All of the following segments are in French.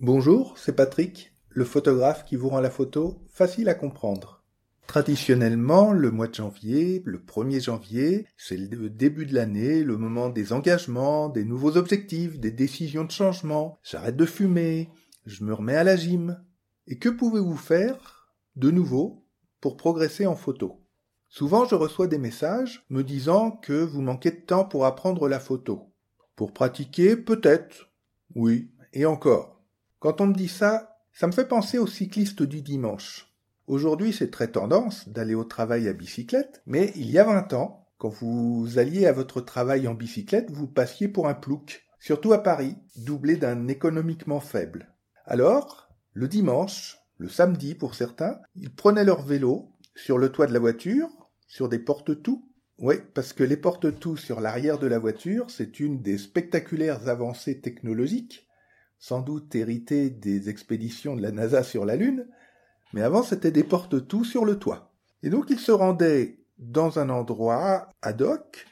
Bonjour, c'est Patrick, le photographe qui vous rend la photo facile à comprendre. Traditionnellement, le mois de janvier, le 1er janvier, c'est le début de l'année, le moment des engagements, des nouveaux objectifs, des décisions de changement. J'arrête de fumer, je me remets à la gym. Et que pouvez-vous faire de nouveau pour progresser en photo? Souvent, je reçois des messages me disant que vous manquez de temps pour apprendre la photo. Pour pratiquer, peut-être. Oui, et encore. Quand on me dit ça, ça me fait penser aux cyclistes du dimanche. Aujourd'hui, c'est très tendance d'aller au travail à bicyclette, mais il y a 20 ans, quand vous alliez à votre travail en bicyclette, vous passiez pour un plouc, surtout à Paris, doublé d'un économiquement faible. Alors, le dimanche, le samedi pour certains, ils prenaient leur vélo sur le toit de la voiture, sur des porte-tout. Oui, parce que les porte-tout sur l'arrière de la voiture, c'est une des spectaculaires avancées technologiques sans doute hérité des expéditions de la NASA sur la Lune, mais avant c'était des porte-tout sur le toit. Et donc il se rendait dans un endroit ad hoc,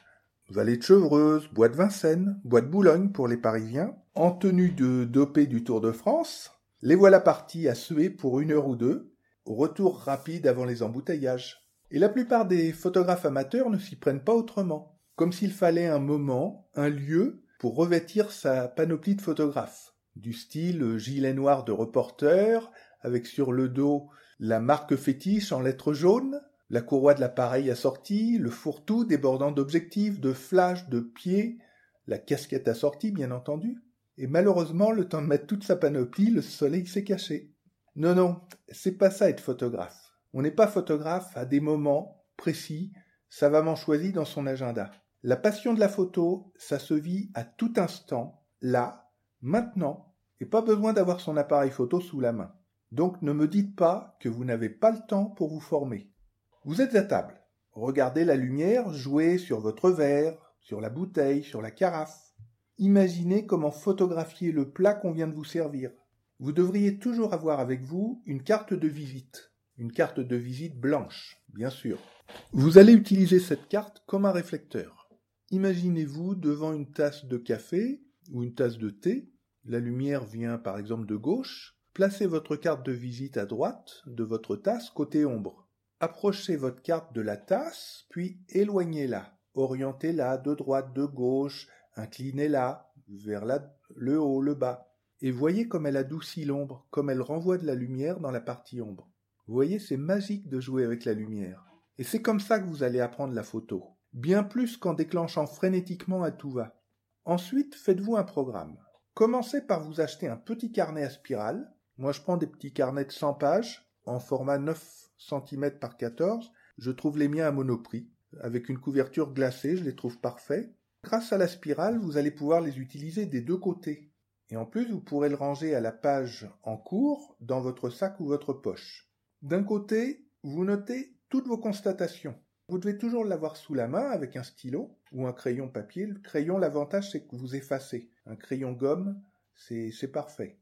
vallée de Chevreuse, bois de Vincennes, bois de Boulogne pour les Parisiens, en tenue de dopé du Tour de France. Les voilà partis à suer pour une heure ou deux, au retour rapide avant les embouteillages. Et la plupart des photographes amateurs ne s'y prennent pas autrement, comme s'il fallait un moment, un lieu pour revêtir sa panoplie de photographe du style gilet noir de reporter, avec sur le dos la marque fétiche en lettres jaunes, la courroie de l'appareil assortie, le fourre-tout débordant d'objectifs, de flashs, de pieds, la casquette assortie, bien entendu. Et malheureusement, le temps de mettre toute sa panoplie, le soleil s'est caché. Non, non, c'est pas ça être photographe. On n'est pas photographe à des moments précis, savamment choisis dans son agenda. La passion de la photo, ça se vit à tout instant, là, maintenant, et pas besoin d'avoir son appareil photo sous la main. Donc ne me dites pas que vous n'avez pas le temps pour vous former. Vous êtes à table. Regardez la lumière jouer sur votre verre, sur la bouteille, sur la carafe. Imaginez comment photographier le plat qu'on vient de vous servir. Vous devriez toujours avoir avec vous une carte de visite. Une carte de visite blanche, bien sûr. Vous allez utiliser cette carte comme un réflecteur. Imaginez-vous devant une tasse de café ou une tasse de thé la lumière vient par exemple de gauche, placez votre carte de visite à droite de votre tasse côté ombre. Approchez votre carte de la tasse, puis éloignez-la. Orientez-la de droite, de gauche, inclinez-la vers le haut, le bas. Et voyez comme elle adoucit l'ombre, comme elle renvoie de la lumière dans la partie ombre. Voyez, c'est magique de jouer avec la lumière. Et c'est comme ça que vous allez apprendre la photo. Bien plus qu'en déclenchant frénétiquement à tout va. Ensuite, faites-vous un programme. Commencez par vous acheter un petit carnet à spirale. Moi, je prends des petits carnets de 100 pages en format 9 cm par 14. Je trouve les miens à monoprix. Avec une couverture glacée, je les trouve parfaits. Grâce à la spirale, vous allez pouvoir les utiliser des deux côtés. Et en plus, vous pourrez le ranger à la page en cours dans votre sac ou votre poche. D'un côté, vous notez toutes vos constatations. Vous devez toujours l'avoir sous la main avec un stylo ou un crayon papier. Le crayon, l'avantage, c'est que vous effacez. Un crayon gomme, c'est parfait.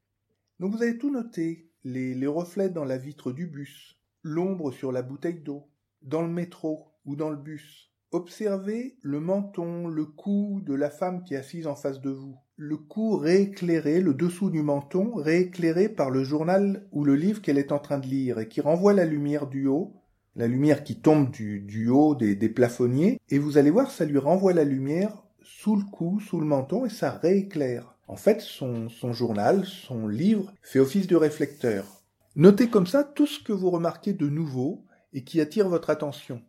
Donc vous avez tout noté. Les, reflets dans la vitre du bus, l'ombre sur la bouteille d'eau, dans le métro ou dans le bus. Observez le menton, le cou de la femme qui est assise en face de vous. Le cou rééclairé, le dessous du menton rééclairé par le journal ou le livre qu'elle est en train de lire et qui renvoie la lumière du haut la lumière qui tombe du, haut des, plafonniers, et vous allez voir, ça lui renvoie la lumière sous le cou, sous le menton, et ça rééclaire. En fait, son, journal, son livre, fait office de réflecteur. Notez comme ça tout ce que vous remarquez de nouveau et qui attire votre attention.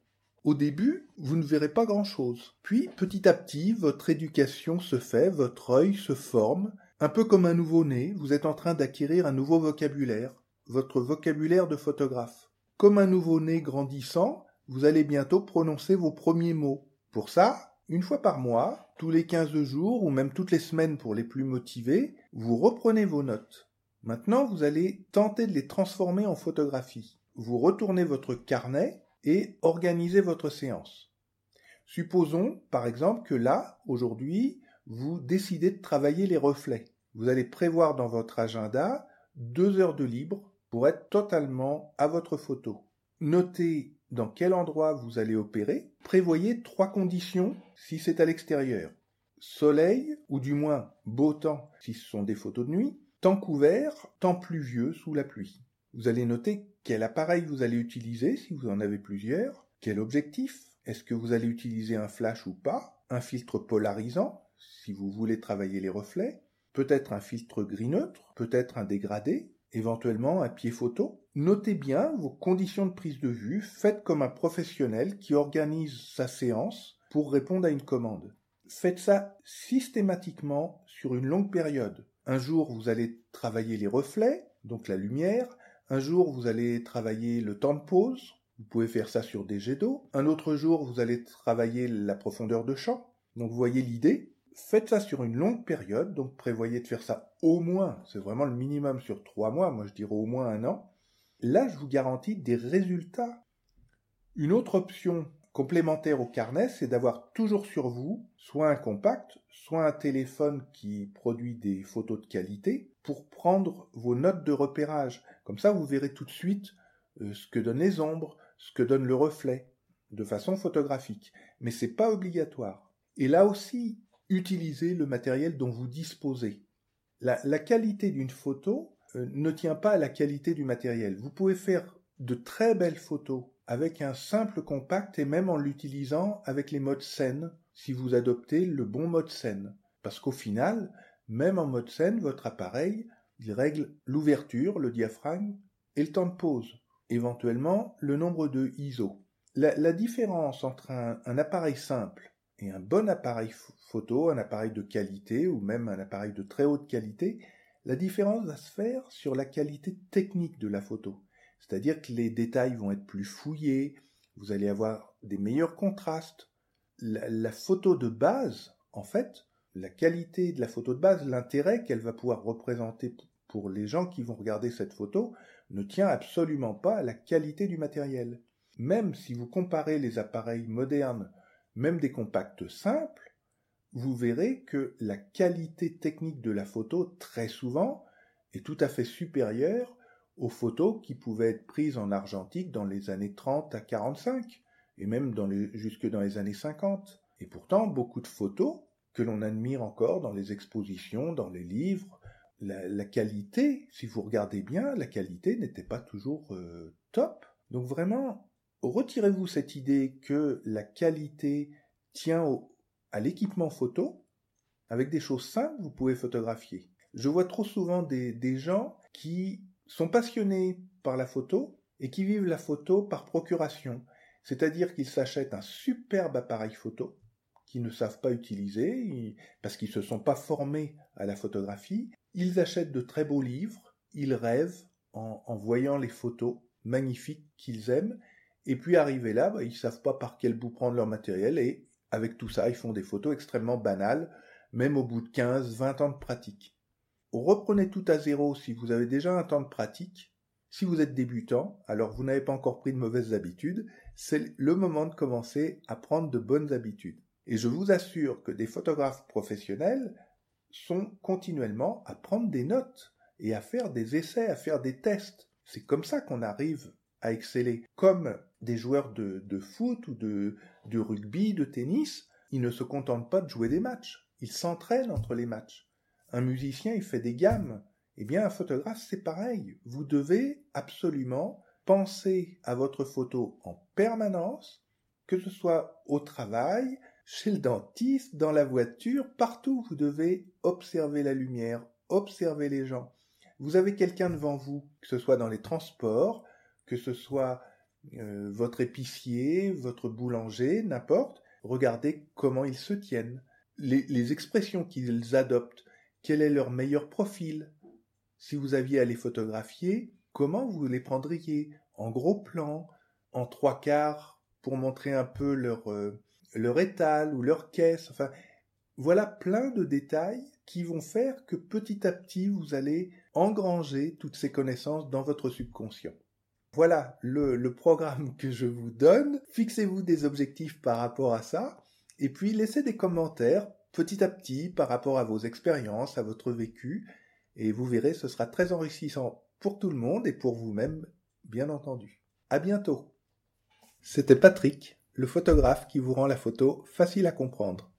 Au début, vous ne verrez pas grand-chose. Puis, petit à petit, votre éducation se fait, votre œil se forme, un peu comme un nouveau-né, vous êtes en train d'acquérir un nouveau vocabulaire, votre vocabulaire de photographe. Comme un nouveau-né grandissant, vous allez bientôt prononcer vos premiers mots. Pour ça, une fois par mois, tous les 15 jours ou même toutes les semaines pour les plus motivés, vous reprenez vos notes. Maintenant, vous allez tenter de les transformer en photographie. Vous retournez votre carnet et organisez votre séance. Supposons, par exemple, que là, aujourd'hui, vous décidez de travailler les reflets. Vous allez prévoir dans votre agenda deux heures de libre pour être totalement à votre photo. Notez dans quel endroit vous allez opérer. Prévoyez trois conditions si c'est à l'extérieur. Soleil, ou du moins beau temps si ce sont des photos de nuit. temps couvert, temps pluvieux sous la pluie. Vous allez noter quel appareil vous allez utiliser si vous en avez plusieurs, quel objectif, est-ce que vous allez utiliser un flash ou pas, un filtre polarisant si vous voulez travailler les reflets, peut-être un filtre gris neutre, peut-être un dégradé, éventuellement un pied photo. Notez bien vos conditions de prise de vue, faites comme un professionnel qui organise sa séance pour répondre à une commande. Faites ça systématiquement sur une longue période. Un jour, vous allez travailler les reflets, donc la lumière. Un jour, vous allez travailler le temps de pause. Vous pouvez faire ça sur des jets d'eau. Un autre jour, vous allez travailler la profondeur de champ. Donc, vous voyez l'idée faites ça sur une longue période, donc prévoyez de faire ça au moins, c'est vraiment le minimum sur trois mois, moi je dirais au moins un an. Là, je vous garantis des résultats. Une autre option complémentaire au carnet, c'est d'avoir toujours sur vous soit un compact, soit un téléphone qui produit des photos de qualité pour prendre vos notes de repérage. Comme ça, vous verrez tout de suite euh, ce que donnent les ombres, ce que donne le reflet, de façon photographique. Mais c'est pas obligatoire. Et là aussi, utilisez le matériel dont vous disposez. La, qualité d'une photo euh, ne tient pas à la qualité du matériel. Vous pouvez faire de très belles photos avec un simple compact et même en l'utilisant avec les modes scène si vous adoptez le bon mode scène. Parce qu'au final, même en mode scène, votre appareil, il règle l'ouverture, le diaphragme et le temps de pause, éventuellement le nombre de ISO. La, différence entre un appareil simple et un bon appareil photo, un appareil de qualité ou même un appareil de très haute qualité, la différence va se faire sur la qualité technique de la photo. C'est-à-dire que les détails vont être plus fouillés, vous allez avoir des meilleurs contrastes. La, photo de base, en fait, la qualité de la photo de base, l'intérêt qu'elle va pouvoir représenter pour les gens qui vont regarder cette photo, ne tient absolument pas à la qualité du matériel. Même si vous comparez les appareils modernes même des compacts simples, vous verrez que la qualité technique de la photo, très souvent, est tout à fait supérieure aux photos qui pouvaient être prises en argentique dans les années 30 à 45, et même jusque dans les années 50. Et pourtant, beaucoup de photos que l'on admire encore dans les expositions, dans les livres, la, qualité, si vous regardez bien, la qualité n'était pas toujours euh, top. Donc vraiment, retirez-vous cette idée que la qualité tient à l'équipement photo? Avec des choses simples, vous pouvez photographier. Je vois trop souvent des, gens qui sont passionnés par la photo et qui vivent la photo par procuration. C'est-à-dire qu'ils s'achètent un superbe appareil photo qu'ils ne savent pas utiliser parce qu'ils ne se sont pas formés à la photographie. Ils achètent de très beaux livres, ils rêvent en, en voyant les photos magnifiques qu'ils aiment et puis arrivés là, bah, ils savent pas par quel bout prendre leur matériel et avec tout ça, ils font des photos extrêmement banales, même au bout de 15, 20 ans de pratique. Reprenez tout à zéro si vous avez déjà un temps de pratique. Si vous êtes débutant, alors vous n'avez pas encore pris de mauvaises habitudes, c'est le moment de commencer à prendre de bonnes habitudes. Et je vous assure que des photographes professionnels sont continuellement à prendre des notes et à faire des essais, à faire des tests. C'est comme ça qu'on arrive à exceller. Comme des joueurs de, foot ou de, de rugby, de tennis, ils ne se contentent pas de jouer des matchs, ils s'entraînent entre les matchs. Un musicien, il fait des gammes. Eh bien, un photographe, c'est pareil. Vous devez absolument penser à votre photo en permanence, que ce soit au travail, chez le dentiste, dans la voiture, partout, vous devez observer la lumière, observer les gens. Vous avez quelqu'un devant vous, que ce soit dans les transports, que ce soit euh, votre épicier, votre boulanger, n'importe, regardez comment ils se tiennent, les, expressions qu'ils adoptent, quel est leur meilleur profil? Si vous aviez à les photographier, comment vous les prendriez? En gros plan, en trois quarts, pour montrer un peu leur, euh, leur étal ou leur caisse. Enfin, voilà plein de détails qui vont faire que petit à petit vous allez engranger toutes ces connaissances dans votre subconscient. Voilà le, programme que je vous donne. Fixez-vous des objectifs par rapport à ça. Et puis laissez des commentaires petit à petit par rapport à vos expériences, à votre vécu. Et vous verrez, ce sera très enrichissant pour tout le monde et pour vous-même, bien entendu. À bientôt. C'était Patrick, le photographe qui vous rend la photo facile à comprendre.